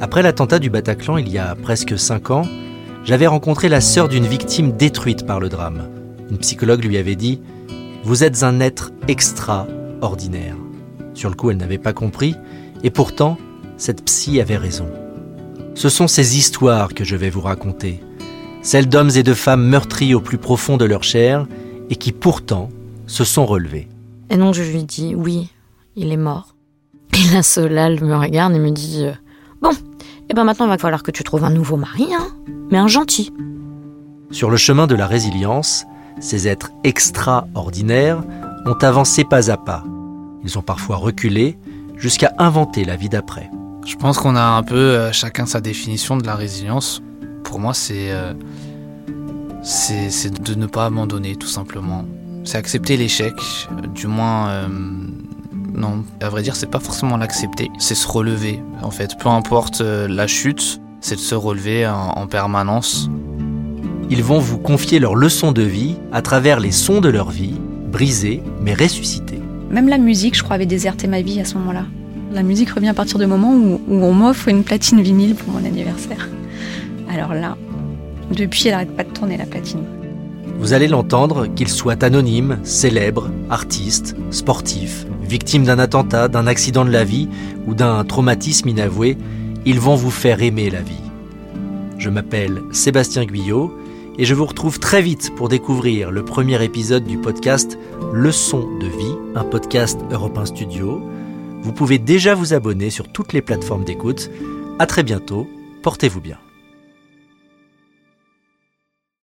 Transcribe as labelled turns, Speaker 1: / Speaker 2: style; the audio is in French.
Speaker 1: Après l'attentat du Bataclan il y a presque 5 ans, j'avais rencontré la sœur d'une victime détruite par le drame. Une psychologue lui avait dit Vous êtes un être extraordinaire. Sur le coup, elle n'avait pas compris, et pourtant, cette psy avait raison. Ce sont ces histoires que je vais vous raconter, celles d'hommes et de femmes meurtris au plus profond de leur chair et qui pourtant se sont relevés.
Speaker 2: Et donc je lui dis oui, il est mort. Et là, Solal me regarde et me dit Bon, et ben maintenant il va falloir que tu trouves un nouveau mari, hein, mais un gentil.
Speaker 1: Sur le chemin de la résilience, ces êtres extraordinaires ont avancé pas à pas. Ils ont parfois reculé jusqu'à inventer la vie d'après.
Speaker 3: Je pense qu'on a un peu euh, chacun sa définition de la résilience. Pour moi, c'est euh, c'est c'est de ne pas abandonner, tout simplement. C'est accepter l'échec, du moins. euh, non, à vrai dire, c'est pas forcément l'accepter, c'est se relever. En fait, peu importe euh, la chute, c'est de se relever en, en permanence.
Speaker 1: Ils vont vous confier leurs leçons de vie à travers les sons de leur vie, brisés mais ressuscités.
Speaker 4: Même la musique, je crois, avait déserté ma vie à ce moment-là. La musique revient à partir du moment où, où on m'offre une platine vinyle pour mon anniversaire. Alors là, depuis, elle n'arrête pas de tourner la platine.
Speaker 1: Vous allez l'entendre, qu'ils soient anonymes, célèbres, artistes, sportifs, victimes d'un attentat, d'un accident de la vie ou d'un traumatisme inavoué, ils vont vous faire aimer la vie. Je m'appelle Sébastien Guyot et je vous retrouve très vite pour découvrir le premier épisode du podcast Leçon de vie, un podcast Europe 1 Studio. Vous pouvez déjà vous abonner sur toutes les plateformes d'écoute. À très bientôt, portez-vous bien.